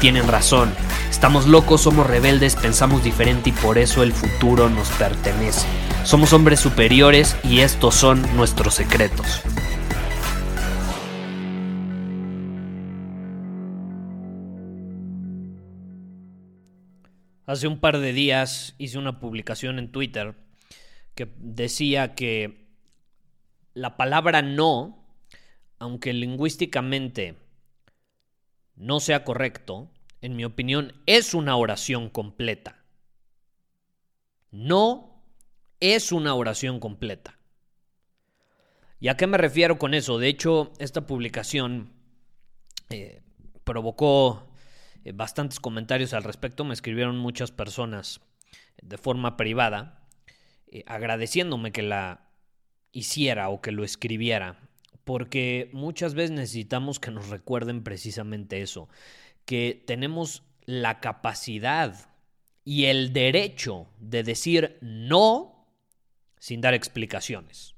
tienen razón. Estamos locos, somos rebeldes, pensamos diferente y por eso el futuro nos pertenece. Somos hombres superiores y estos son nuestros secretos. Hace un par de días hice una publicación en Twitter que decía que la palabra no, aunque lingüísticamente no sea correcto, en mi opinión es una oración completa. No es una oración completa. ¿Y a qué me refiero con eso? De hecho, esta publicación eh, provocó eh, bastantes comentarios al respecto. Me escribieron muchas personas de forma privada eh, agradeciéndome que la hiciera o que lo escribiera. Porque muchas veces necesitamos que nos recuerden precisamente eso. Que tenemos la capacidad y el derecho de decir no sin dar explicaciones.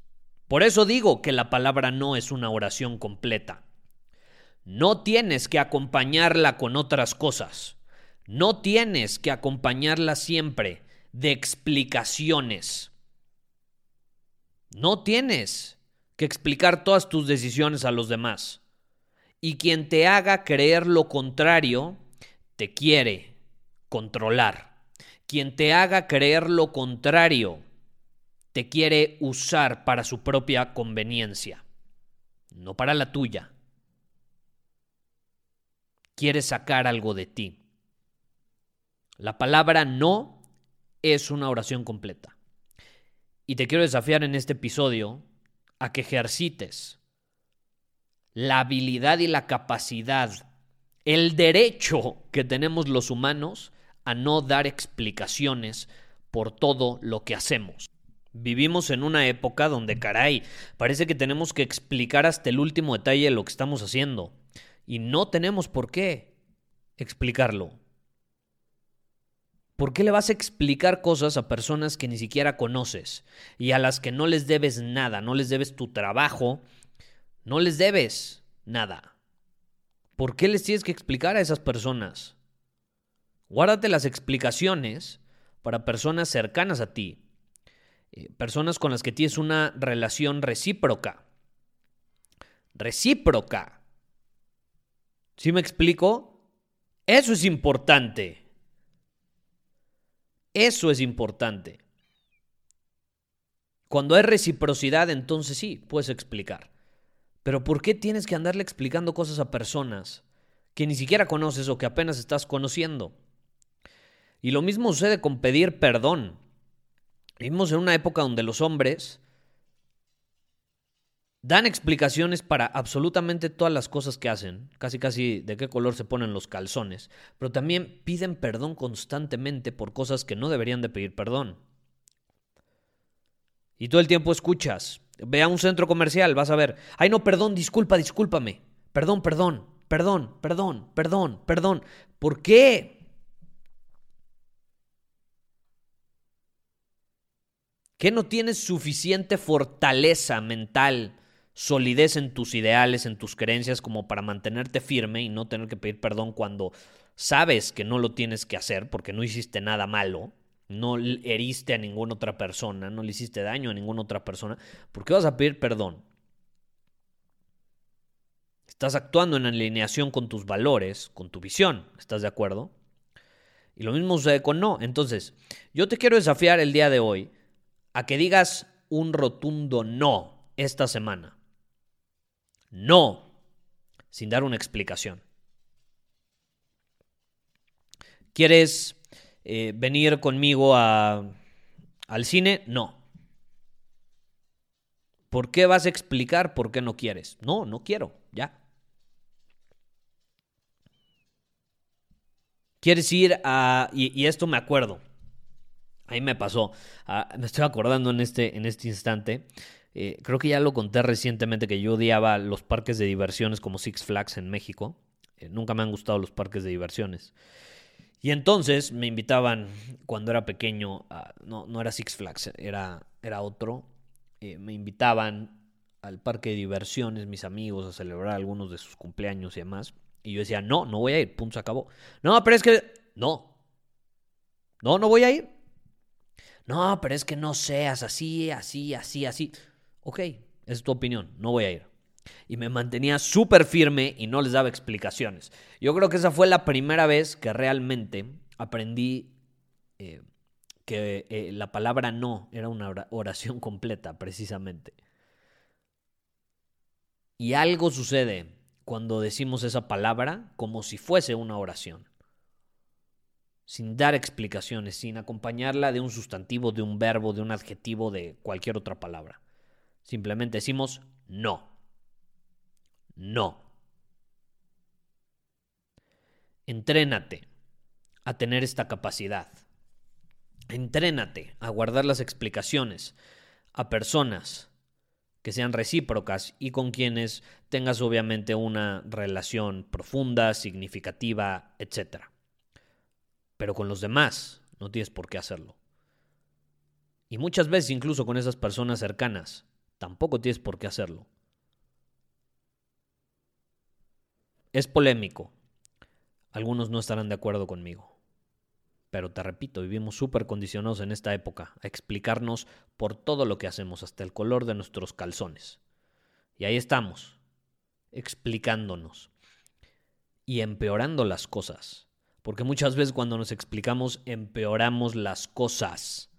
Por eso digo que la palabra no es una oración completa. No tienes que acompañarla con otras cosas. No tienes que acompañarla siempre de explicaciones. No tienes que explicar todas tus decisiones a los demás. Y quien te haga creer lo contrario, te quiere controlar. Quien te haga creer lo contrario, te quiere usar para su propia conveniencia, no para la tuya quiere sacar algo de ti. La palabra no es una oración completa. Y te quiero desafiar en este episodio a que ejercites la habilidad y la capacidad, el derecho que tenemos los humanos a no dar explicaciones por todo lo que hacemos. Vivimos en una época donde, caray, parece que tenemos que explicar hasta el último detalle de lo que estamos haciendo y no tenemos por qué explicarlo. ¿Por qué le vas a explicar cosas a personas que ni siquiera conoces y a las que no les debes nada, no les debes tu trabajo, no les debes nada? ¿Por qué les tienes que explicar a esas personas? Guárdate las explicaciones para personas cercanas a ti, eh, personas con las que tienes una relación recíproca. Recíproca. ¿Sí me explico? Eso es importante. Eso es importante. Cuando hay reciprocidad, entonces sí, puedes explicar. Pero ¿por qué tienes que andarle explicando cosas a personas que ni siquiera conoces o que apenas estás conociendo? Y lo mismo sucede con pedir perdón. Vivimos en una época donde los hombres Dan explicaciones para absolutamente todas las cosas que hacen, casi casi de qué color se ponen los calzones, pero también piden perdón constantemente por cosas que no deberían de pedir perdón. Y todo el tiempo escuchas, ve a un centro comercial, vas a ver, ay no, perdón, disculpa, discúlpame, perdón, perdón, perdón, perdón, perdón, perdón. ¿Por qué? ¿Qué no tienes suficiente fortaleza mental? Solidez en tus ideales, en tus creencias, como para mantenerte firme y no tener que pedir perdón cuando sabes que no lo tienes que hacer porque no hiciste nada malo, no heriste a ninguna otra persona, no le hiciste daño a ninguna otra persona, ¿por qué vas a pedir perdón? Estás actuando en alineación con tus valores, con tu visión, ¿estás de acuerdo? Y lo mismo sucede con no. Entonces, yo te quiero desafiar el día de hoy a que digas un rotundo no esta semana. No, sin dar una explicación. ¿Quieres eh, venir conmigo a, al cine? No. ¿Por qué vas a explicar por qué no quieres? No, no quiero, ya. ¿Quieres ir a... y, esto me acuerdo. Ahí me pasó. Ah, me estoy acordando en este, en este instante. Eh, creo que ya lo conté recientemente que yo odiaba los parques de diversiones como Six Flags en México. Eh, nunca me han gustado los parques de diversiones. Y entonces me invitaban cuando era pequeño, no, no era Six Flags, era, era otro, eh, me invitaban al parque de diversiones, mis amigos, a celebrar algunos de sus cumpleaños y demás. Y yo decía, no, no voy a ir, punto, se acabó. No, pero es que, no. No, no voy a ir. No, pero es que no seas así, así, así, así. Ok, es tu opinión, no voy a ir. Y me mantenía súper firme y no les daba explicaciones. Yo creo que esa fue la primera vez que realmente aprendí eh, que eh, la palabra no era una oración completa, precisamente. Y algo sucede cuando decimos esa palabra como si fuese una oración, sin dar explicaciones, sin acompañarla de un sustantivo, de un verbo, de un adjetivo, de cualquier otra palabra. Simplemente decimos no. No. Entrénate a tener esta capacidad. Entrénate a guardar las explicaciones a personas que sean recíprocas y con quienes tengas obviamente una relación profunda, significativa, etc. Pero con los demás no tienes por qué hacerlo. Y muchas veces incluso con esas personas cercanas tampoco tienes por qué hacerlo. Es polémico. Algunos no estarán de acuerdo conmigo. Pero te repito, vivimos súper condicionados en esta época a explicarnos por todo lo que hacemos, hasta el color de nuestros calzones. Y ahí estamos, explicándonos y empeorando las cosas. Porque muchas veces cuando nos explicamos empeoramos las cosas.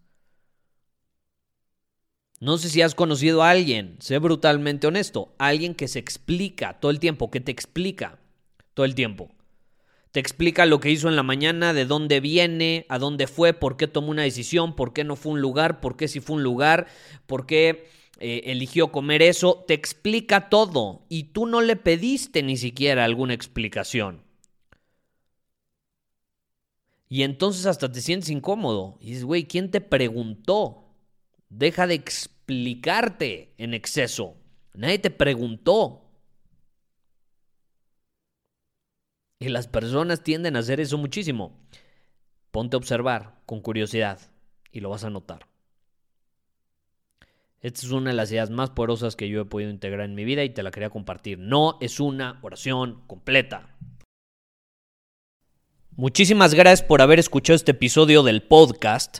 No sé si has conocido a alguien, sé brutalmente honesto, alguien que se explica todo el tiempo, que te explica todo el tiempo. Te explica lo que hizo en la mañana, de dónde viene, a dónde fue, por qué tomó una decisión, por qué no fue un lugar, por qué sí fue un lugar, por qué eh, eligió comer eso. Te explica todo y tú no le pediste ni siquiera alguna explicación. Y entonces hasta te sientes incómodo. Y dices, güey, ¿quién te preguntó? Deja de explicarte en exceso. Nadie te preguntó. Y las personas tienden a hacer eso muchísimo. Ponte a observar con curiosidad y lo vas a notar. Esta es una de las ideas más poderosas que yo he podido integrar en mi vida y te la quería compartir. No es una oración completa. Muchísimas gracias por haber escuchado este episodio del podcast.